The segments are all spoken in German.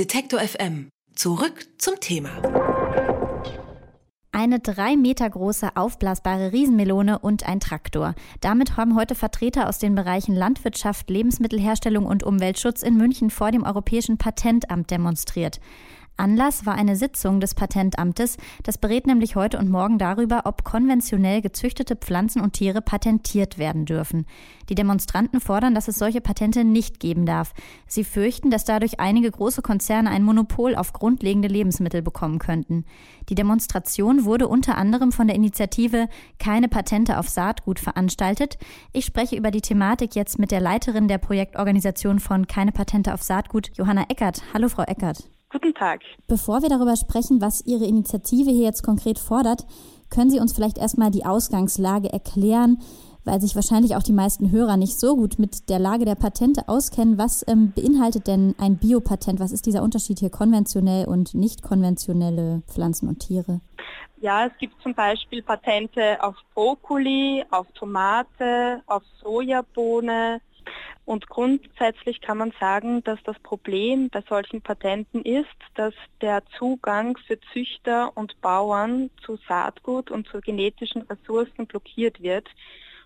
Detektor FM. Zurück zum Thema. Eine drei Meter große aufblasbare Riesenmelone und ein Traktor. Damit haben heute Vertreter aus den Bereichen Landwirtschaft, Lebensmittelherstellung und Umweltschutz in München vor dem Europäischen Patentamt demonstriert. Anlass war eine Sitzung des Patentamtes. Das berät nämlich heute und morgen darüber, ob konventionell gezüchtete Pflanzen und Tiere patentiert werden dürfen. Die Demonstranten fordern, dass es solche Patente nicht geben darf. Sie fürchten, dass dadurch einige große Konzerne ein Monopol auf grundlegende Lebensmittel bekommen könnten. Die Demonstration wurde unter anderem von der Initiative Keine Patente auf Saatgut veranstaltet. Ich spreche über die Thematik jetzt mit der Leiterin der Projektorganisation von Keine Patente auf Saatgut, Johanna Eckert. Hallo, Frau Eckert. Guten Tag. Bevor wir darüber sprechen, was Ihre Initiative hier jetzt konkret fordert, können Sie uns vielleicht erstmal die Ausgangslage erklären, weil sich wahrscheinlich auch die meisten Hörer nicht so gut mit der Lage der Patente auskennen. Was ähm, beinhaltet denn ein Biopatent? Was ist dieser Unterschied hier konventionell und nicht konventionelle Pflanzen und Tiere? Ja, es gibt zum Beispiel Patente auf Brokkoli, auf Tomate, auf Sojabohne, und grundsätzlich kann man sagen, dass das Problem bei solchen Patenten ist, dass der Zugang für Züchter und Bauern zu Saatgut und zu genetischen Ressourcen blockiert wird.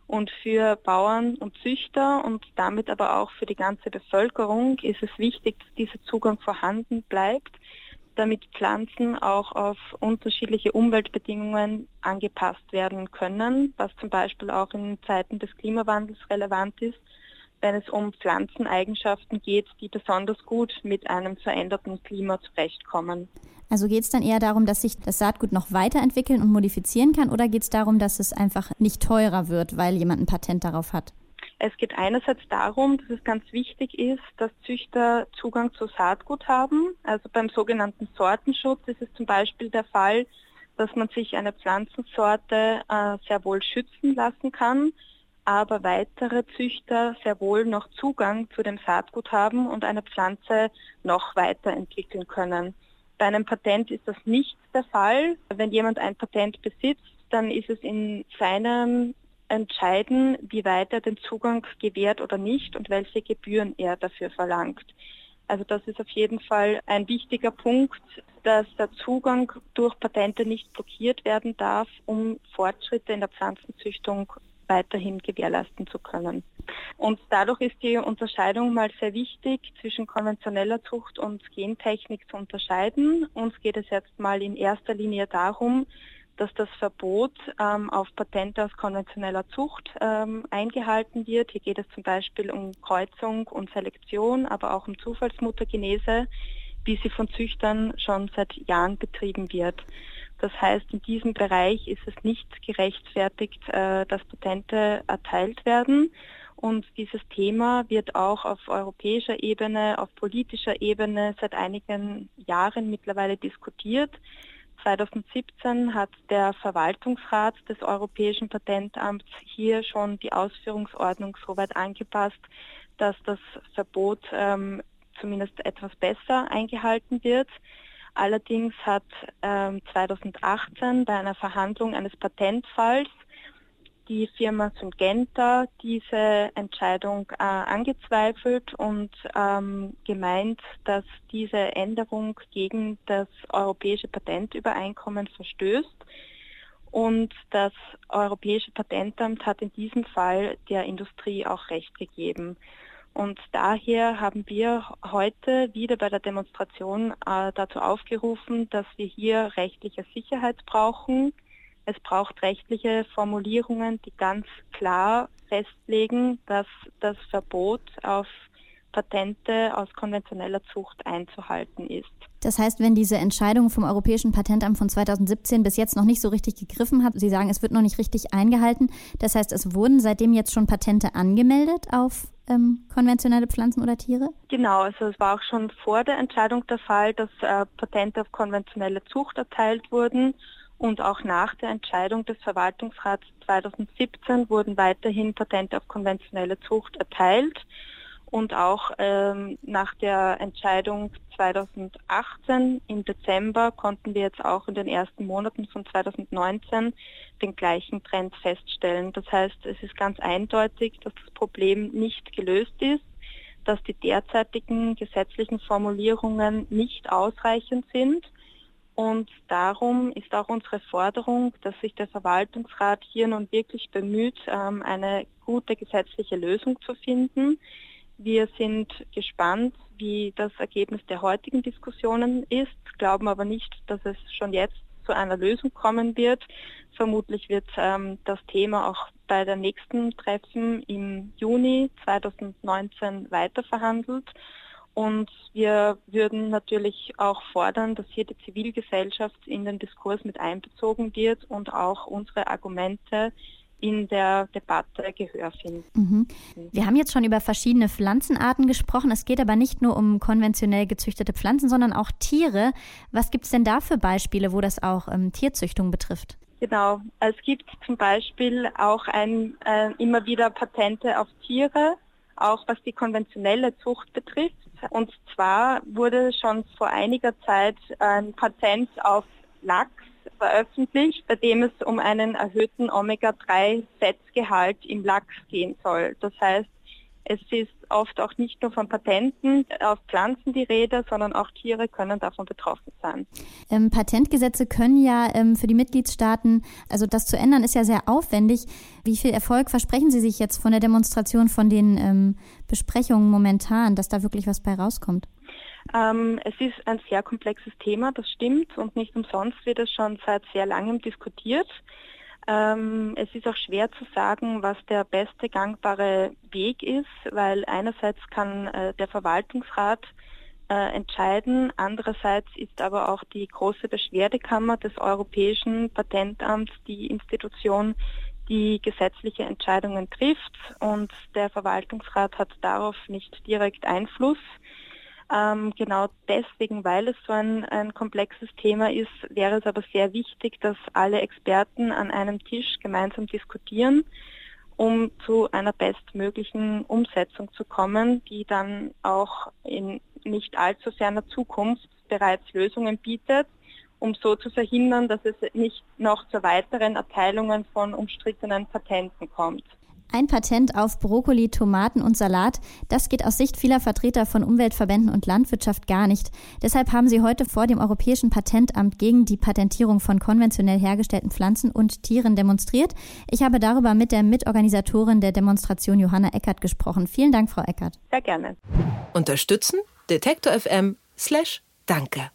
Und für Bauern und Züchter und damit aber auch für die ganze Bevölkerung ist es wichtig, dass dieser Zugang vorhanden bleibt, damit Pflanzen auch auf unterschiedliche Umweltbedingungen angepasst werden können, was zum Beispiel auch in Zeiten des Klimawandels relevant ist wenn es um Pflanzeneigenschaften geht, die besonders gut mit einem veränderten Klima zurechtkommen. Also geht es dann eher darum, dass sich das Saatgut noch weiterentwickeln und modifizieren kann oder geht es darum, dass es einfach nicht teurer wird, weil jemand ein Patent darauf hat? Es geht einerseits darum, dass es ganz wichtig ist, dass Züchter Zugang zu Saatgut haben. Also beim sogenannten Sortenschutz ist es zum Beispiel der Fall, dass man sich eine Pflanzensorte äh, sehr wohl schützen lassen kann aber weitere Züchter sehr wohl noch Zugang zu dem Saatgut haben und eine Pflanze noch weiterentwickeln können. Bei einem Patent ist das nicht der Fall. Wenn jemand ein Patent besitzt, dann ist es in seinem Entscheiden, wie weit er den Zugang gewährt oder nicht und welche Gebühren er dafür verlangt. Also das ist auf jeden Fall ein wichtiger Punkt, dass der Zugang durch Patente nicht blockiert werden darf, um Fortschritte in der Pflanzenzüchtung weiterhin gewährleisten zu können. Und dadurch ist die Unterscheidung mal sehr wichtig, zwischen konventioneller Zucht und Gentechnik zu unterscheiden. Uns geht es jetzt mal in erster Linie darum, dass das Verbot ähm, auf Patente aus konventioneller Zucht ähm, eingehalten wird. Hier geht es zum Beispiel um Kreuzung und Selektion, aber auch um Zufallsmuttergenese, wie sie von Züchtern schon seit Jahren betrieben wird. Das heißt, in diesem Bereich ist es nicht gerechtfertigt, äh, dass Patente erteilt werden. Und dieses Thema wird auch auf europäischer Ebene, auf politischer Ebene seit einigen Jahren mittlerweile diskutiert. 2017 hat der Verwaltungsrat des Europäischen Patentamts hier schon die Ausführungsordnung so weit angepasst, dass das Verbot ähm, zumindest etwas besser eingehalten wird. Allerdings hat ähm, 2018 bei einer Verhandlung eines Patentfalls die Firma Syngenta diese Entscheidung äh, angezweifelt und ähm, gemeint, dass diese Änderung gegen das europäische Patentübereinkommen verstößt. Und das Europäische Patentamt hat in diesem Fall der Industrie auch Recht gegeben. Und daher haben wir heute wieder bei der Demonstration äh, dazu aufgerufen, dass wir hier rechtliche Sicherheit brauchen. Es braucht rechtliche Formulierungen, die ganz klar festlegen, dass das Verbot auf Patente aus konventioneller Zucht einzuhalten ist. Das heißt, wenn diese Entscheidung vom Europäischen Patentamt von 2017 bis jetzt noch nicht so richtig gegriffen hat, Sie sagen, es wird noch nicht richtig eingehalten, das heißt, es wurden seitdem jetzt schon Patente angemeldet auf ähm, konventionelle Pflanzen oder Tiere? Genau, also es war auch schon vor der Entscheidung der Fall, dass äh, Patente auf konventionelle Zucht erteilt wurden. Und auch nach der Entscheidung des Verwaltungsrats 2017 wurden weiterhin Patente auf konventionelle Zucht erteilt. Und auch ähm, nach der Entscheidung 2018 im Dezember konnten wir jetzt auch in den ersten Monaten von 2019 den gleichen Trend feststellen. Das heißt, es ist ganz eindeutig, dass das Problem nicht gelöst ist. dass die derzeitigen gesetzlichen Formulierungen nicht ausreichend sind. Und darum ist auch unsere Forderung, dass sich der Verwaltungsrat hier nun wirklich bemüht, ähm, eine gute gesetzliche Lösung zu finden. Wir sind gespannt, wie das Ergebnis der heutigen Diskussionen ist, glauben aber nicht, dass es schon jetzt zu einer Lösung kommen wird. Vermutlich wird ähm, das Thema auch bei der nächsten Treffen im Juni 2019 weiterverhandelt. Und wir würden natürlich auch fordern, dass hier die Zivilgesellschaft in den Diskurs mit einbezogen wird und auch unsere Argumente in der Debatte Gehör finden. Mhm. Wir haben jetzt schon über verschiedene Pflanzenarten gesprochen. Es geht aber nicht nur um konventionell gezüchtete Pflanzen, sondern auch Tiere. Was gibt es denn da für Beispiele, wo das auch ähm, Tierzüchtung betrifft? Genau, es gibt zum Beispiel auch ein, äh, immer wieder Patente auf Tiere, auch was die konventionelle Zucht betrifft. Und zwar wurde schon vor einiger Zeit ein Patent auf Lachs veröffentlicht, bei dem es um einen erhöhten Omega-3-Fettgehalt im Lachs gehen soll. Das heißt, es ist oft auch nicht nur von Patenten auf Pflanzen die Rede, sondern auch Tiere können davon betroffen sein. Ähm, Patentgesetze können ja ähm, für die Mitgliedstaaten, also das zu ändern, ist ja sehr aufwendig. Wie viel Erfolg versprechen Sie sich jetzt von der Demonstration, von den ähm, Besprechungen momentan, dass da wirklich was bei rauskommt? Ähm, es ist ein sehr komplexes Thema, das stimmt, und nicht umsonst wird es schon seit sehr langem diskutiert. Ähm, es ist auch schwer zu sagen, was der beste gangbare Weg ist, weil einerseits kann äh, der Verwaltungsrat äh, entscheiden, andererseits ist aber auch die große Beschwerdekammer des Europäischen Patentamts die Institution, die gesetzliche Entscheidungen trifft und der Verwaltungsrat hat darauf nicht direkt Einfluss. Ähm, genau deswegen, weil es so ein, ein komplexes Thema ist, wäre es aber sehr wichtig, dass alle Experten an einem Tisch gemeinsam diskutieren, um zu einer bestmöglichen Umsetzung zu kommen, die dann auch in nicht allzu ferner Zukunft bereits Lösungen bietet, um so zu verhindern, dass es nicht noch zu weiteren Erteilungen von umstrittenen Patenten kommt. Ein Patent auf Brokkoli, Tomaten und Salat, das geht aus Sicht vieler Vertreter von Umweltverbänden und Landwirtschaft gar nicht. Deshalb haben sie heute vor dem Europäischen Patentamt gegen die Patentierung von konventionell hergestellten Pflanzen und Tieren demonstriert. Ich habe darüber mit der Mitorganisatorin der Demonstration Johanna Eckert gesprochen. Vielen Dank, Frau Eckert. Sehr gerne. Unterstützen Detektor FM slash Danke.